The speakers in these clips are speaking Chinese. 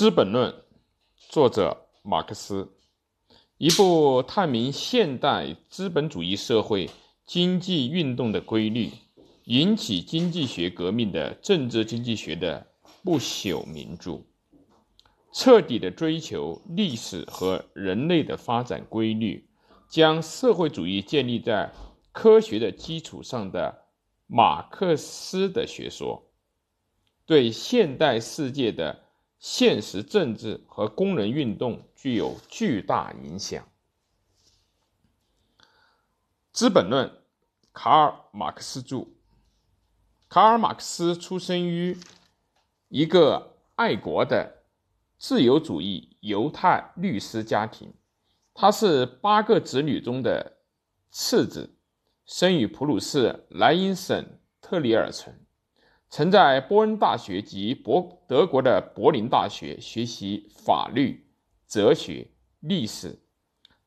资本论》，作者马克思，一部探明现代资本主义社会经济运动的规律，引起经济学革命的政治经济学的不朽名著。彻底的追求历史和人类的发展规律，将社会主义建立在科学的基础上的马克思的学说。对现代世界的现实政治和工人运动具有巨大影响。《资本论》，卡尔·马克思著。卡尔·马克思出生于一个爱国的自由主义犹太律师家庭，他是八个子女中的次子，生于普鲁士莱茵省特里尔城。曾在波恩大学及博德国的柏林大学学习法律、哲学、历史。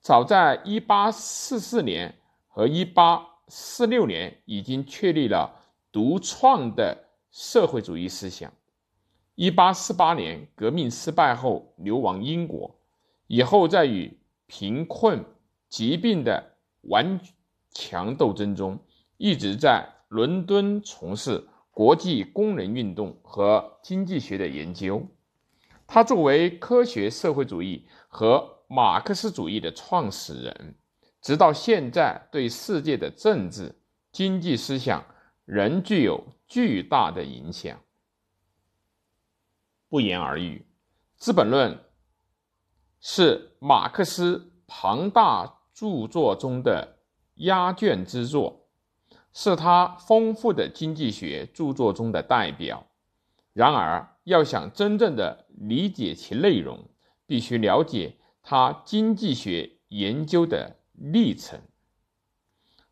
早在1844年和1846年，已经确立了独创的社会主义思想。1848年革命失败后，流亡英国，以后在与贫困、疾病的顽强斗争中，一直在伦敦从事。国际工人运动和经济学的研究，他作为科学社会主义和马克思主义的创始人，直到现在对世界的政治经济思想仍具有巨大的影响。不言而喻，《资本论》是马克思庞大著作中的压卷之作。是他丰富的经济学著作中的代表。然而，要想真正的理解其内容，必须了解他经济学研究的历程。《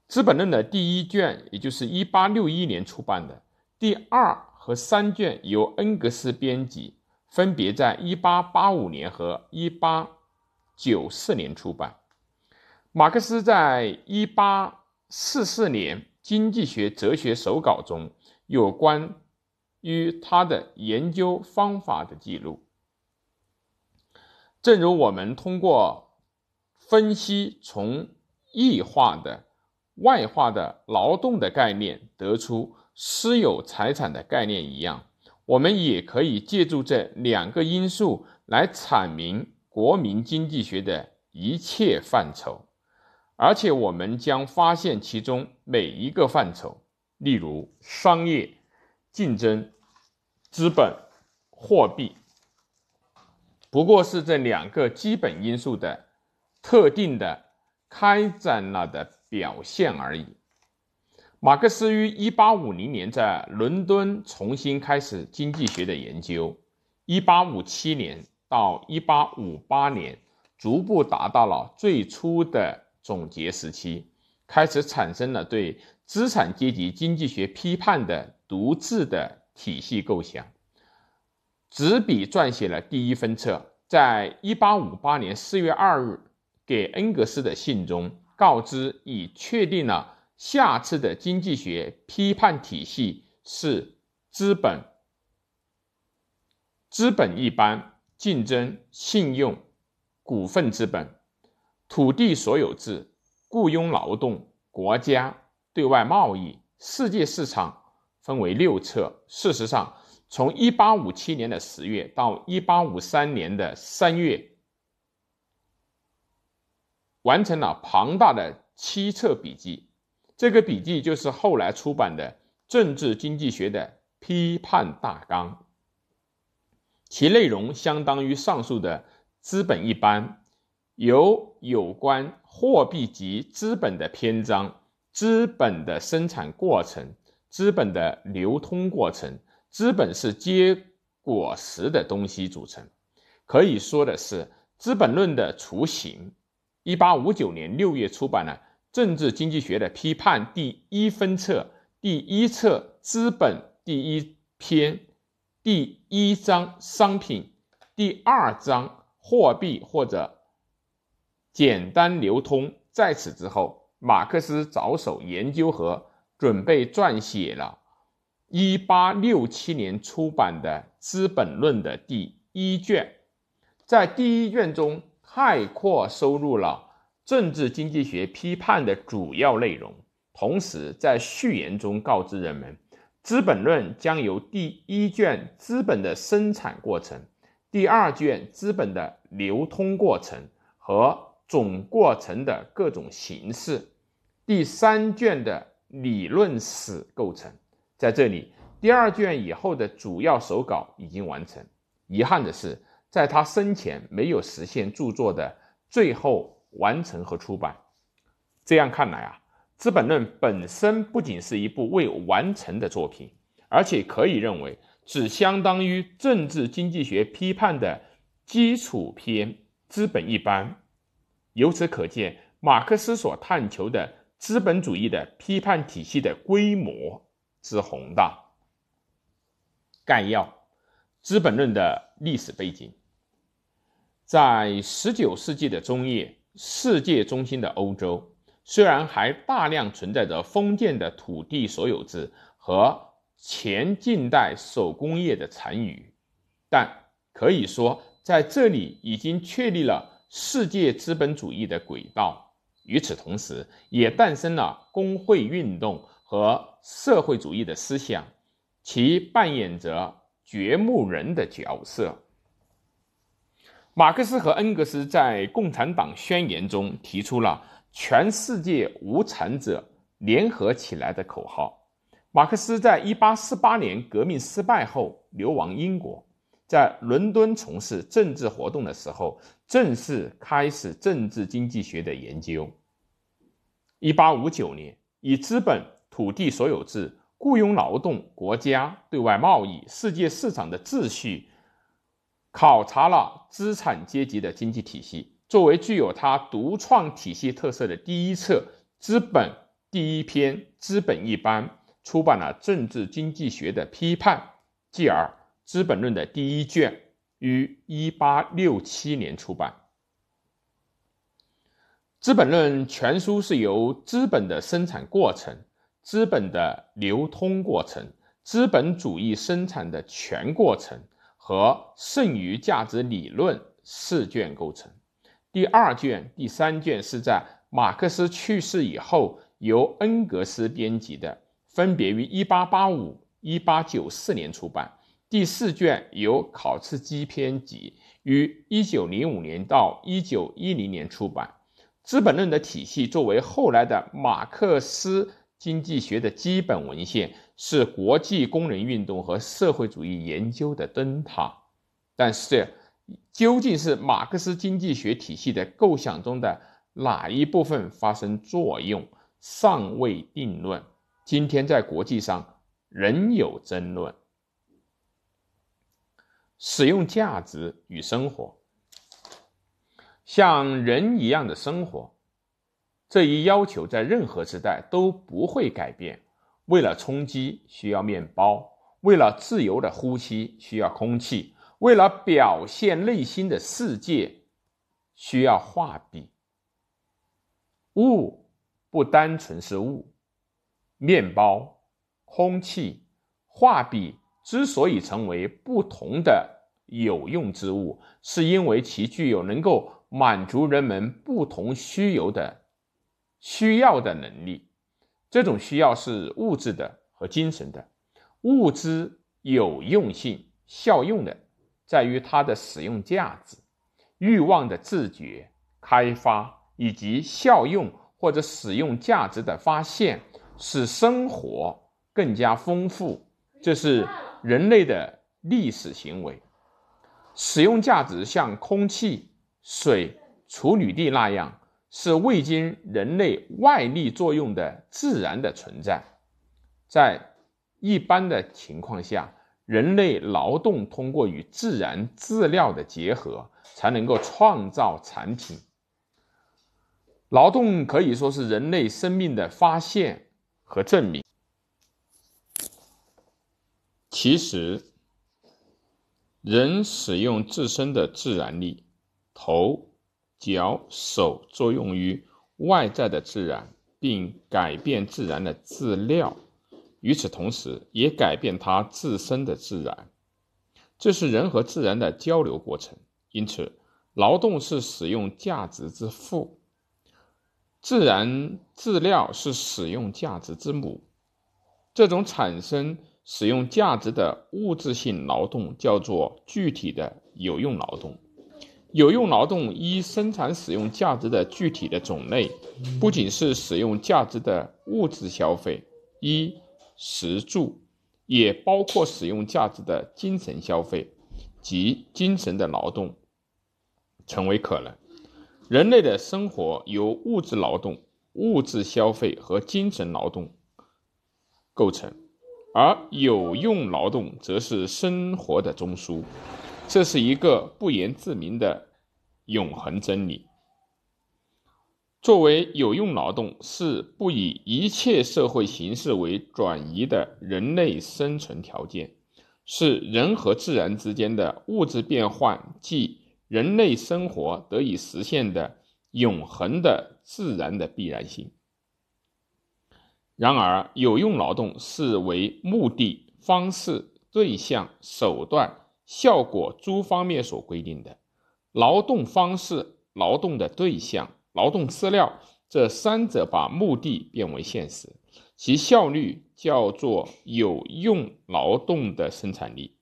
资本论》的第一卷，也就是1861年出版的；第二和三卷由恩格斯编辑，分别在1885年和1894年出版。马克思在1844年。经济学哲学手稿中有关于他的研究方法的记录，正如我们通过分析从异化的、外化的劳动的概念得出私有财产的概念一样，我们也可以借助这两个因素来阐明国民经济学的一切范畴。而且我们将发现其中每一个范畴，例如商业、竞争、资本、货币，不过是这两个基本因素的特定的开展了的表现而已。马克思于1850年在伦敦重新开始经济学的研究，1857年到1858年逐步达到了最初的。总结时期开始产生了对资产阶级经济学批判的独自的体系构想，执笔撰写了第一分册，在一八五八年四月二日给恩格斯的信中，告知已确定了下次的经济学批判体系是资本、资本一般、竞争、信用、股份资本。土地所有制、雇佣劳动、国家、对外贸易、世界市场分为六册。事实上，从1857年的十月到1853年的三月，完成了庞大的七册笔记。这个笔记就是后来出版的《政治经济学的批判大纲》，其内容相当于上述的《资本一般》。由有关货币及资本的篇章、资本的生产过程、资本的流通过程、资本是结果实的东西组成。可以说的是，《资本论》的雏形。一八五九年六月出版了《政治经济学的批判》第一分册，第一册《资本》第一篇，第一章商品，第二章货币或者。简单流通。在此之后，马克思着手研究和准备撰写了1867年出版的《资本论》的第一卷，在第一卷中概括收入了政治经济学批判的主要内容，同时在序言中告知人们，《资本论》将由第一卷资本的生产过程、第二卷资本的流通过程和总过程的各种形式，第三卷的理论史构成。在这里。第二卷以后的主要手稿已经完成，遗憾的是，在他生前没有实现著作的最后完成和出版。这样看来啊，《资本论》本身不仅是一部未完成的作品，而且可以认为只相当于政治经济学批判的基础篇《资本一般》。由此可见，马克思所探求的资本主义的批判体系的规模之宏大。概要，《资本论》的历史背景。在十九世纪的中叶，世界中心的欧洲虽然还大量存在着封建的土地所有制和前近代手工业的残余，但可以说在这里已经确立了世界资本主义的轨道。与此同时，也诞生了工会运动和社会主义的思想。其扮演着掘墓人的角色。马克思和恩格斯在《共产党宣言》中提出了“全世界无产者联合起来”的口号。马克思在1848年革命失败后流亡英国，在伦敦从事政治活动的时候，正式开始政治经济学的研究。1859年，以资本土地所有制。雇佣劳动、国家对外贸易、世界市场的秩序，考察了资产阶级的经济体系。作为具有他独创体系特色的第一册《资本》第一篇《资本一般》，出版了政治经济学的批判，继而《资本论》的第一卷于1867年出版。《资本论》全书是由资本的生产过程。资本的流通过程、资本主义生产的全过程和剩余价值理论四卷构成。第二卷、第三卷是在马克思去世以后由恩格斯编辑的，分别于1885、1894年出版。第四卷由考茨基编辑，于1905年到1910年出版。《资本论》的体系作为后来的马克思。经济学的基本文献是国际工人运动和社会主义研究的灯塔，但是究竟是马克思经济学体系的构想中的哪一部分发生作用，尚未定论。今天在国际上仍有争论。使用价值与生活，像人一样的生活。这一要求在任何时代都不会改变。为了充饥需要面包，为了自由的呼吸需要空气，为了表现内心的世界需要画笔。物不单纯是物，面包、空气、画笔之所以成为不同的有用之物，是因为其具有能够满足人们不同需求的。需要的能力，这种需要是物质的和精神的。物质有用性、效用的，在于它的使用价值、欲望的自觉、开发以及效用或者使用价值的发现，使生活更加丰富。这是人类的历史行为。使用价值像空气、水、处女地那样。是未经人类外力作用的自然的存在，在一般的情况下，人类劳动通过与自然资料的结合，才能够创造产品。劳动可以说是人类生命的发现和证明。其实，人使用自身的自然力，头。脚、手作用于外在的自然，并改变自然的质料；与此同时，也改变它自身的自然。这是人和自然的交流过程。因此，劳动是使用价值之父，自然资料是使用价值之母。这种产生使用价值的物质性劳动叫做具体的有用劳动。有用劳动一生产使用价值的具体的种类，不仅是使用价值的物质消费，衣食住，也包括使用价值的精神消费及精神的劳动，成为可能。人类的生活由物质劳动、物质消费和精神劳动。构成，而有用劳动则是生活的中枢，这是一个不言自明的永恒真理。作为有用劳动，是不以一切社会形式为转移的人类生存条件，是人和自然之间的物质变换即人类生活得以实现的永恒的自然的必然性。然而，有用劳动是为目的、方式、对象、手段、效果诸方面所规定的。劳动方式、劳动的对象、劳动资料这三者把目的变为现实，其效率叫做有用劳动的生产力。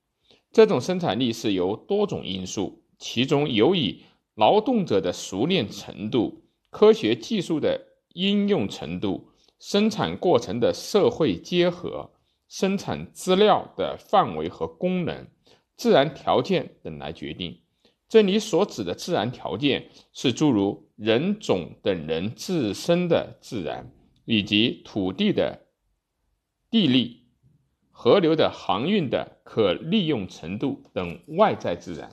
这种生产力是由多种因素，其中尤以劳动者的熟练程度、科学技术的应用程度。生产过程的社会结合、生产资料的范围和功能、自然条件等来决定。这里所指的自然条件是诸如人种等人自身的自然，以及土地的地利、河流的航运的可利用程度等外在自然。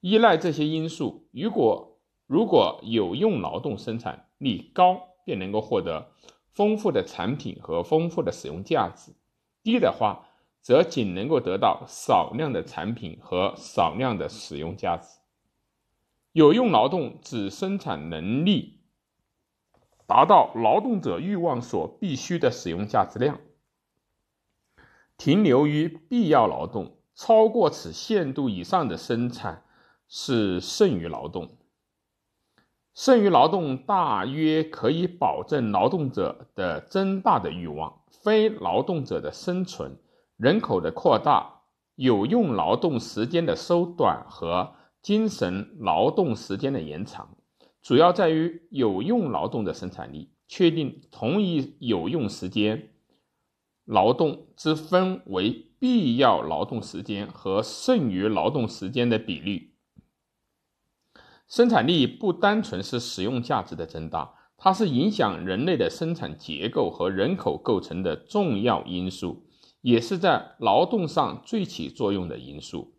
依赖这些因素，如果如果有用劳动生产力高，便能够获得。丰富的产品和丰富的使用价值，低的话，则仅能够得到少量的产品和少量的使用价值。有用劳动指生产能力达到劳动者欲望所必须的使用价值量，停留于必要劳动，超过此限度以上的生产是剩余劳动。剩余劳动大约可以保证劳动者的增大的欲望，非劳动者的生存、人口的扩大、有用劳动时间的缩短和精神劳动时间的延长，主要在于有用劳动的生产力。确定同一有用时间劳动之分为必要劳动时间和剩余劳动时间的比率。生产力不单纯是使用价值的增大，它是影响人类的生产结构和人口构成的重要因素，也是在劳动上最起作用的因素。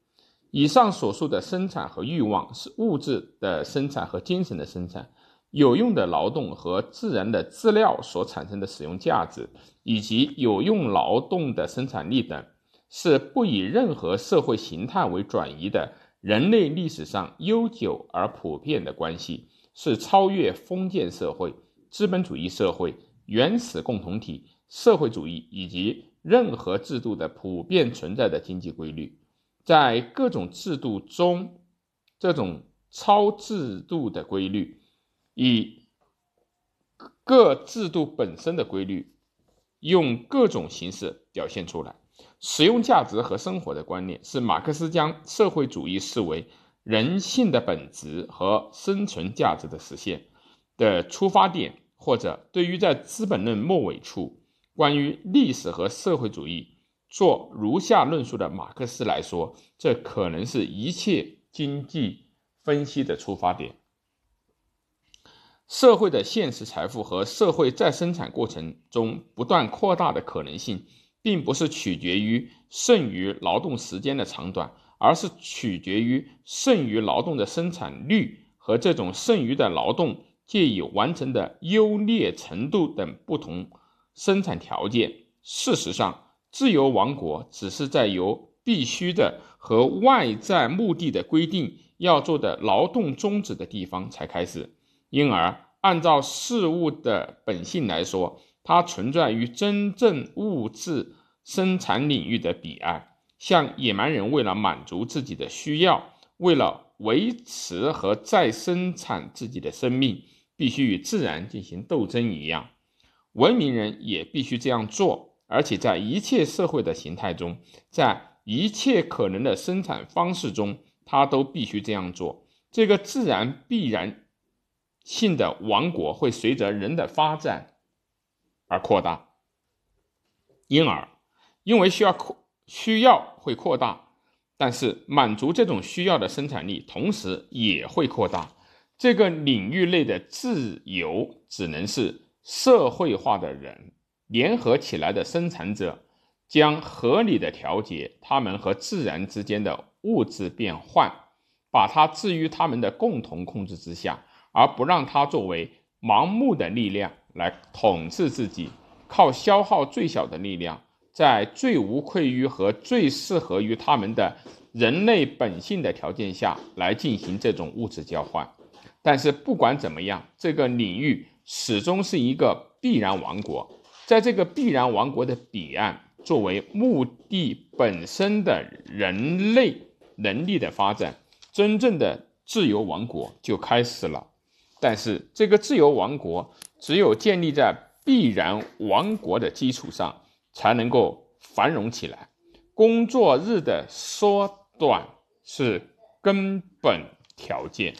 以上所述的生产和欲望是物质的生产和精神的生产，有用的劳动和自然的资料所产生的使用价值，以及有用劳动的生产力等，是不以任何社会形态为转移的。人类历史上悠久而普遍的关系，是超越封建社会、资本主义社会、原始共同体、社会主义以及任何制度的普遍存在的经济规律。在各种制度中，这种超制度的规律，以各制度本身的规律，用各种形式表现出来。使用价值和生活的观念是马克思将社会主义视为人性的本质和生存价值的实现的出发点，或者对于在《资本论》末尾处关于历史和社会主义做如下论述的马克思来说，这可能是一切经济分析的出发点。社会的现实财富和社会再生产过程中不断扩大的可能性。并不是取决于剩余劳动时间的长短，而是取决于剩余劳动的生产率和这种剩余的劳动借以完成的优劣程度等不同生产条件。事实上，自由王国只是在由必须的和外在目的的规定要做的劳动终止的地方才开始，因而按照事物的本性来说。它存在于真正物质生产领域的彼岸，像野蛮人为了满足自己的需要，为了维持和再生产自己的生命，必须与自然进行斗争一样，文明人也必须这样做，而且在一切社会的形态中，在一切可能的生产方式中，他都必须这样做。这个自然必然性的王国会随着人的发展而扩大，因而因为需要扩需要会扩大，但是满足这种需要的生产力同时也会扩大。这个领域内的自由只能是社会化的人联合起来的生产者，将合理的调节他们和自然之间的物质变换，把它置于他们的共同控制之下，而不让它作为盲目的力量来统治自己，靠消耗最小的力量，在最无愧于和最适合于他们的人类本性的条件下来进行这种物质交换。但是不管怎么样，这个领域始终是一个必然王国。在这个必然王国的彼岸，作为目的本身的人类能力的发展，真正的自由王国就开始了。但是这个自由王国只有建立在必然王国的基础上，才能够繁荣起来。工作日的缩短是根本条件。